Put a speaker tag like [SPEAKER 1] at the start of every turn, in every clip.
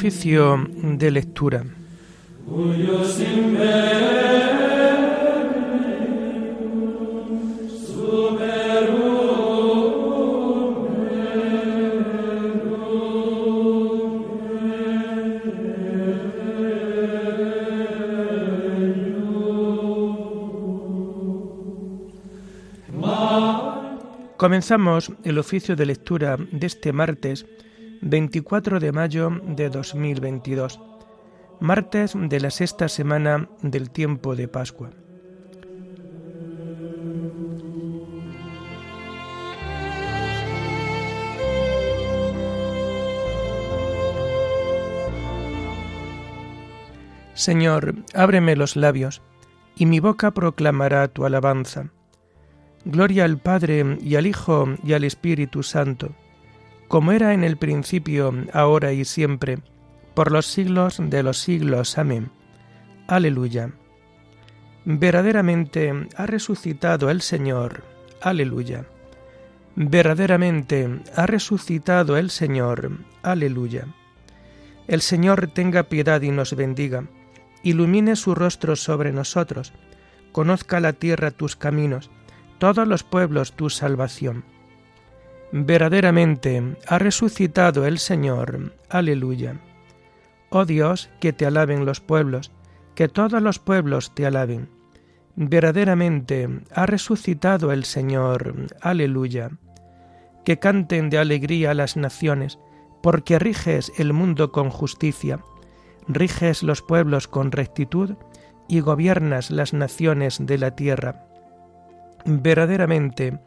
[SPEAKER 1] Oficio de lectura. Comenzamos el oficio de lectura de este martes 24 de mayo de 2022, martes de la sexta semana del tiempo de Pascua. Señor, ábreme los labios, y mi boca proclamará tu alabanza. Gloria al Padre y al Hijo y al Espíritu Santo, como era en el principio, ahora y siempre, por los siglos de los siglos. Amén. Aleluya. Verdaderamente ha resucitado el Señor. Aleluya. Verdaderamente ha resucitado el Señor. Aleluya. El Señor tenga piedad y nos bendiga, ilumine su rostro sobre nosotros, conozca la tierra tus caminos, todos los pueblos tu salvación. Verdaderamente ha resucitado el Señor. Aleluya. Oh Dios, que te alaben los pueblos, que todos los pueblos te alaben. Verdaderamente ha resucitado el Señor. Aleluya. Que canten de alegría las naciones, porque riges el mundo con justicia, riges los pueblos con rectitud y gobiernas las naciones de la tierra. Verdaderamente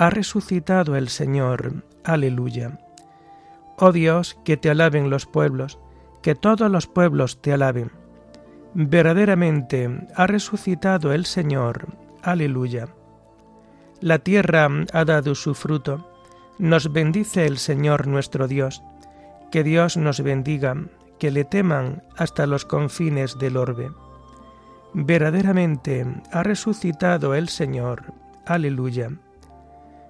[SPEAKER 1] ha resucitado el Señor. Aleluya. Oh Dios, que te alaben los pueblos, que todos los pueblos te alaben. Verdaderamente ha resucitado el Señor. Aleluya. La tierra ha dado su fruto. Nos bendice el Señor nuestro Dios. Que Dios nos bendiga, que le teman hasta los confines del orbe. Verdaderamente ha resucitado el Señor. Aleluya.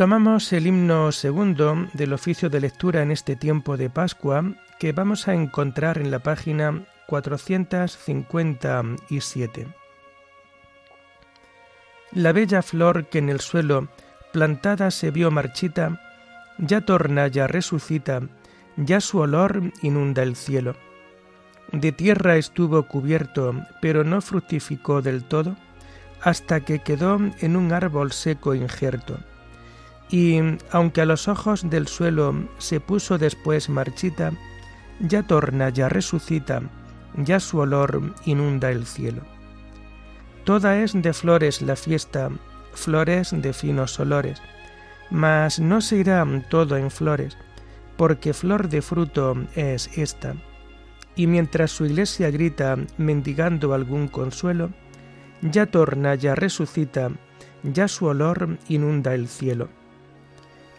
[SPEAKER 1] Tomamos el himno segundo del oficio de lectura en este tiempo de Pascua que vamos a encontrar en la página 457. La bella flor que en el suelo plantada se vio marchita, ya torna, ya resucita, ya su olor inunda el cielo. De tierra estuvo cubierto, pero no fructificó del todo, hasta que quedó en un árbol seco injerto y aunque a los ojos del suelo se puso después marchita, ya torna, ya resucita, ya su olor inunda el cielo. Toda es de flores la fiesta, flores de finos olores, mas no se irá todo en flores, porque flor de fruto es esta. Y mientras su iglesia grita mendigando algún consuelo, ya torna, ya resucita, ya su olor inunda el cielo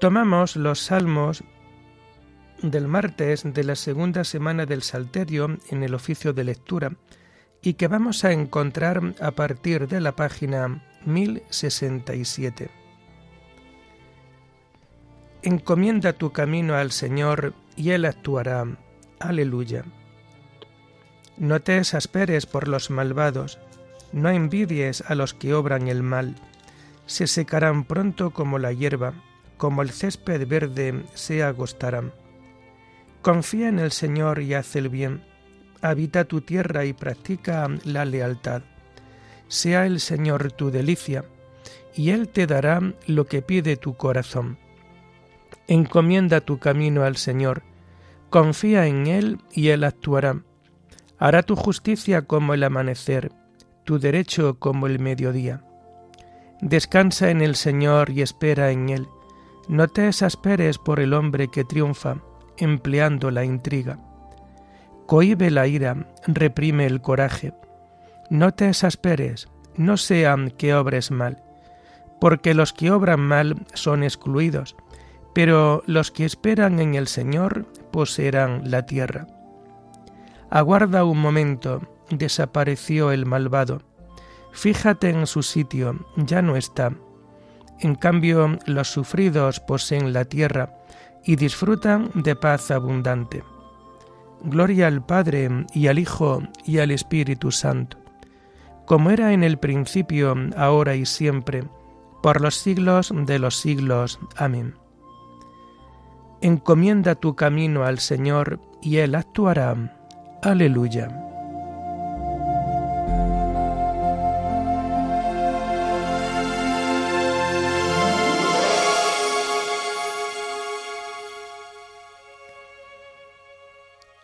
[SPEAKER 1] Tomamos los salmos del martes de la segunda semana del Salterio en el oficio de lectura y que vamos a encontrar a partir de la página 1067. Encomienda tu camino al Señor y Él actuará. Aleluya. No te exasperes por los malvados, no envidies a los que obran el mal, se secarán pronto como la hierba como el césped verde se agostarán. Confía en el Señor y haz el bien, habita tu tierra y practica la lealtad. sea el Señor tu delicia, y Él te dará lo que pide tu corazón. Encomienda tu camino al Señor, confía en Él y Él actuará. Hará tu justicia como el amanecer, tu derecho como el mediodía. Descansa en el Señor y espera en Él. No te exasperes por el hombre que triunfa, empleando la intriga. Cohibe la ira, reprime el coraje. No te exasperes, no sean que obres mal, porque los que obran mal son excluidos, pero los que esperan en el Señor poseerán la tierra. Aguarda un momento, desapareció el malvado. Fíjate en su sitio, ya no está. En cambio, los sufridos poseen la tierra y disfrutan de paz abundante. Gloria al Padre y al Hijo y al Espíritu Santo, como era en el principio, ahora y siempre, por los siglos de los siglos. Amén. Encomienda tu camino al Señor y Él actuará. Aleluya.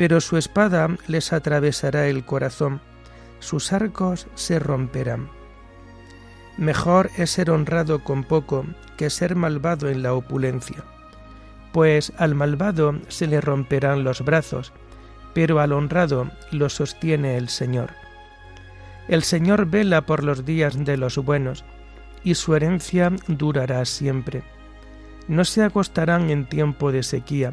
[SPEAKER 1] pero su espada les atravesará el corazón, sus arcos se romperán. Mejor es ser honrado con poco que ser malvado en la opulencia, pues al malvado se le romperán los brazos, pero al honrado lo sostiene el Señor. El Señor vela por los días de los buenos, y su herencia durará siempre. No se acostarán en tiempo de sequía,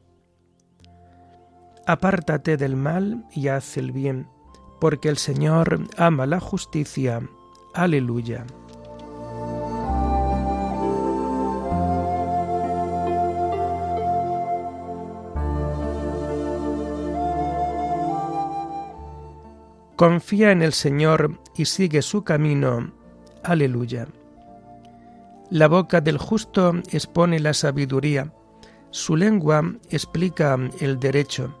[SPEAKER 1] Apártate del mal y haz el bien, porque el Señor ama la justicia. Aleluya. Confía en el Señor y sigue su camino. Aleluya. La boca del justo expone la sabiduría, su lengua explica el derecho,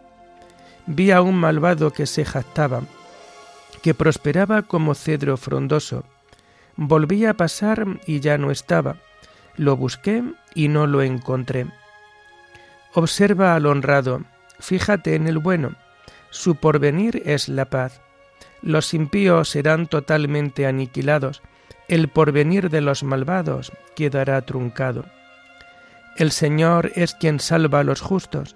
[SPEAKER 1] Vi a un malvado que se jactaba, que prosperaba como cedro frondoso, Volví a pasar y ya no estaba. Lo busqué y no lo encontré. Observa al honrado, fíjate en el bueno. Su porvenir es la paz. Los impíos serán totalmente aniquilados, el porvenir de los malvados quedará truncado. El Señor es quien salva a los justos,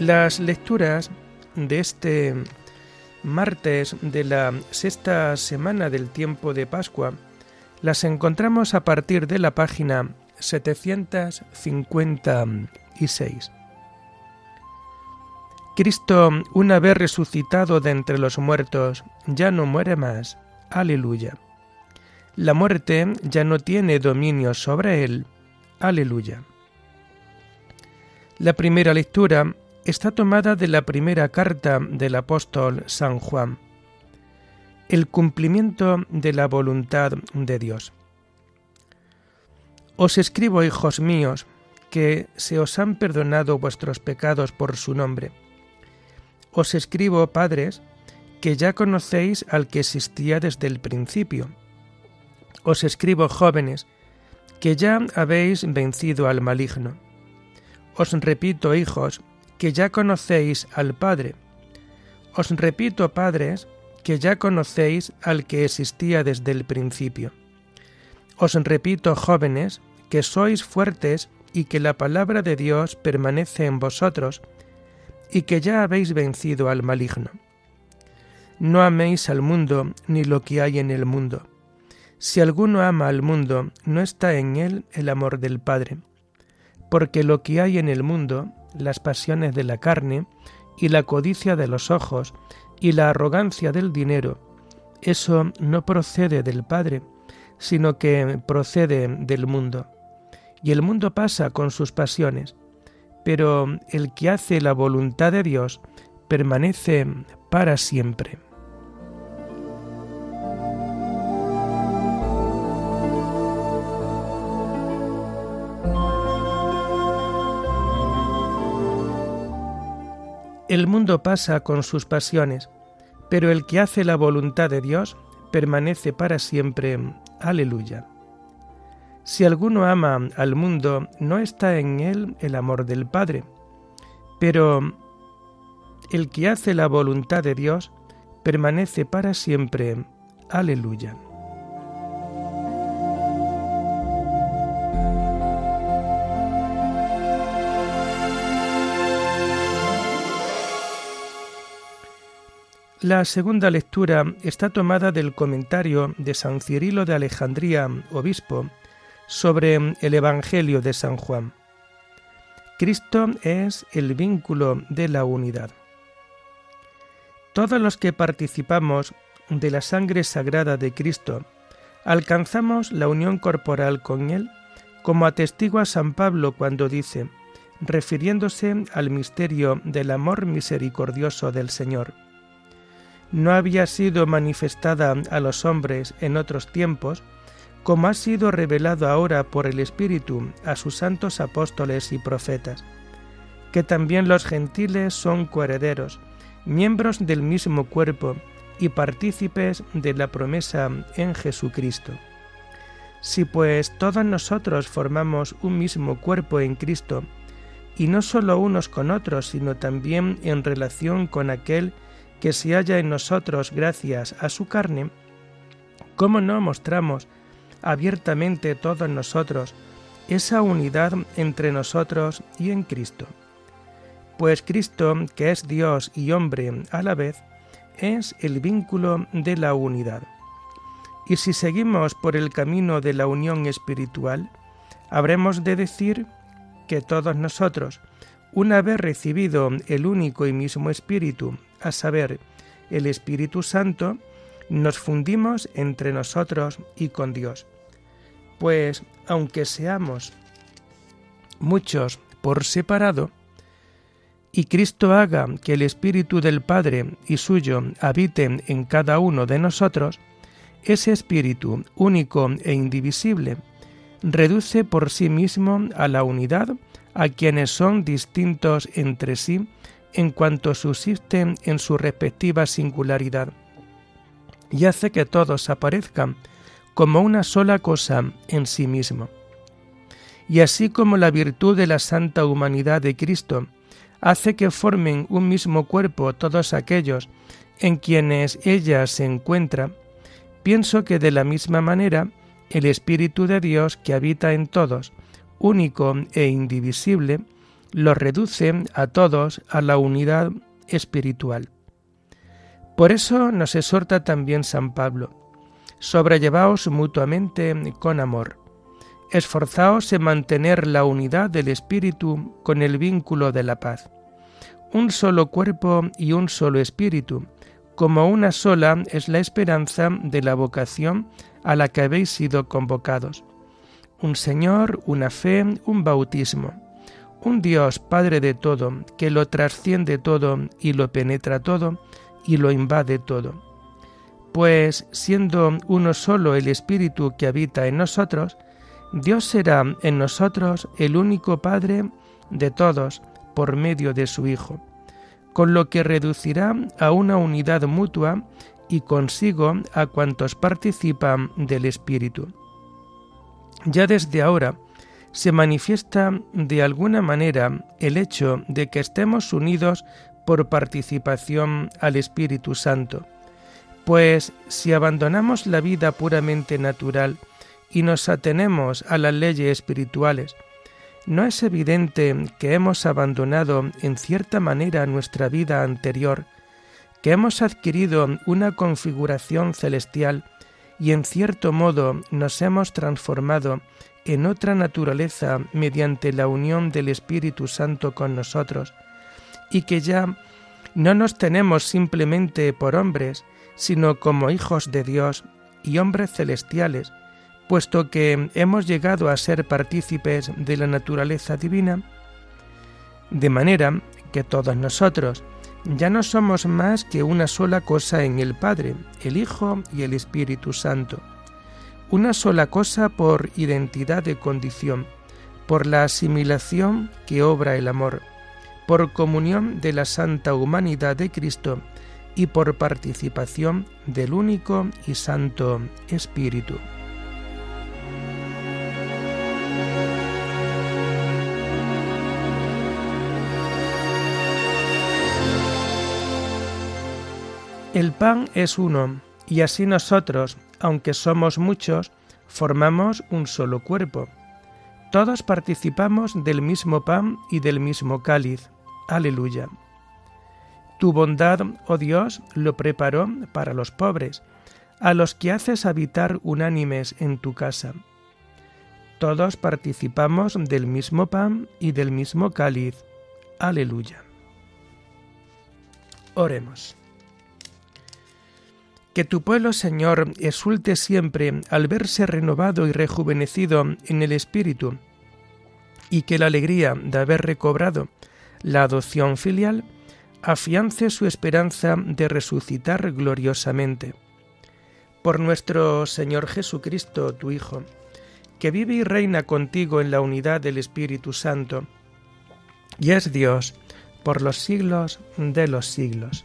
[SPEAKER 1] Las lecturas de este martes de la sexta semana del tiempo de Pascua las encontramos a partir de la página 756. Cristo, una vez resucitado de entre los muertos, ya no muere más. Aleluya. La muerte ya no tiene dominio sobre él. Aleluya. La primera lectura está tomada de la primera carta del apóstol San Juan, el cumplimiento de la voluntad de Dios. Os escribo, hijos míos, que se os han perdonado vuestros pecados por su nombre. Os escribo, padres, que ya conocéis al que existía desde el principio. Os escribo, jóvenes, que ya habéis vencido al maligno. Os repito, hijos, que ya conocéis al Padre. Os repito, padres, que ya conocéis al que existía desde el principio. Os repito, jóvenes, que sois fuertes y que la palabra de Dios permanece en vosotros, y que ya habéis vencido al maligno. No améis al mundo ni lo que hay en el mundo. Si alguno ama al mundo, no está en él el amor del Padre, porque lo que hay en el mundo, las pasiones de la carne y la codicia de los ojos y la arrogancia del dinero, eso no procede del Padre, sino que procede del mundo. Y el mundo pasa con sus pasiones, pero el que hace la voluntad de Dios permanece para siempre. El mundo pasa con sus pasiones, pero el que hace la voluntad de Dios permanece para siempre. Aleluya. Si alguno ama al mundo, no está en él el amor del Padre, pero el que hace la voluntad de Dios permanece para siempre. Aleluya. La segunda lectura está tomada del comentario de San Cirilo de Alejandría, obispo, sobre el Evangelio de San Juan. Cristo es el vínculo de la unidad. Todos los que participamos de la sangre sagrada de Cristo alcanzamos la unión corporal con Él, como atestigua San Pablo cuando dice, refiriéndose al misterio del amor misericordioso del Señor, no había sido manifestada a los hombres en otros tiempos, como ha sido revelado ahora por el Espíritu a sus santos apóstoles y profetas, que también los gentiles son coherederos, miembros del mismo cuerpo y partícipes de la promesa en Jesucristo. Si pues todos nosotros formamos un mismo cuerpo en Cristo, y no solo unos con otros, sino también en relación con aquel que se halla en nosotros gracias a su carne, ¿cómo no mostramos abiertamente todos nosotros esa unidad entre nosotros y en Cristo? Pues Cristo, que es Dios y hombre a la vez, es el vínculo de la unidad. Y si seguimos por el camino de la unión espiritual, habremos de decir que todos nosotros, una vez recibido el único y mismo Espíritu, a saber, el Espíritu Santo, nos fundimos entre nosotros y con Dios. Pues aunque seamos muchos por separado, y Cristo haga que el Espíritu del Padre y suyo habite en cada uno de nosotros, ese Espíritu único e indivisible reduce por sí mismo a la unidad a quienes son distintos entre sí en cuanto subsisten en su respectiva singularidad, y hace que todos aparezcan como una sola cosa en sí mismo. Y así como la virtud de la santa humanidad de Cristo hace que formen un mismo cuerpo todos aquellos en quienes ella se encuentra, pienso que de la misma manera el Espíritu de Dios que habita en todos, único e indivisible, los reduce a todos a la unidad espiritual. Por eso nos exhorta también San Pablo, sobrellevaos mutuamente con amor, esforzaos en mantener la unidad del Espíritu con el vínculo de la paz. Un solo cuerpo y un solo Espíritu, como una sola es la esperanza de la vocación a la que habéis sido convocados. Un Señor, una fe, un bautismo. Un Dios Padre de todo, que lo trasciende todo y lo penetra todo y lo invade todo. Pues siendo uno solo el Espíritu que habita en nosotros, Dios será en nosotros el único Padre de todos por medio de su Hijo, con lo que reducirá a una unidad mutua y consigo a cuantos participan del Espíritu. Ya desde ahora se manifiesta de alguna manera el hecho de que estemos unidos por participación al Espíritu Santo, pues si abandonamos la vida puramente natural y nos atenemos a las leyes espirituales, ¿no es evidente que hemos abandonado en cierta manera nuestra vida anterior, que hemos adquirido una configuración celestial y en cierto modo nos hemos transformado en otra naturaleza mediante la unión del Espíritu Santo con nosotros, y que ya no nos tenemos simplemente por hombres, sino como hijos de Dios y hombres celestiales, puesto que hemos llegado a ser partícipes de la naturaleza divina, de manera que todos nosotros, ya no somos más que una sola cosa en el Padre, el Hijo y el Espíritu Santo. Una sola cosa por identidad de condición, por la asimilación que obra el amor, por comunión de la santa humanidad de Cristo y por participación del único y santo Espíritu. El pan es uno, y así nosotros, aunque somos muchos, formamos un solo cuerpo. Todos participamos del mismo pan y del mismo cáliz. Aleluya. Tu bondad, oh Dios, lo preparó para los pobres, a los que haces habitar unánimes en tu casa. Todos participamos del mismo pan y del mismo cáliz. Aleluya. Oremos. Que tu pueblo, Señor, exulte siempre al verse renovado y rejuvenecido en el Espíritu, y que la alegría de haber recobrado la adopción filial afiance su esperanza de resucitar gloriosamente. Por nuestro Señor Jesucristo, tu Hijo, que vive y reina contigo en la unidad del Espíritu Santo, y es Dios por los siglos de los siglos.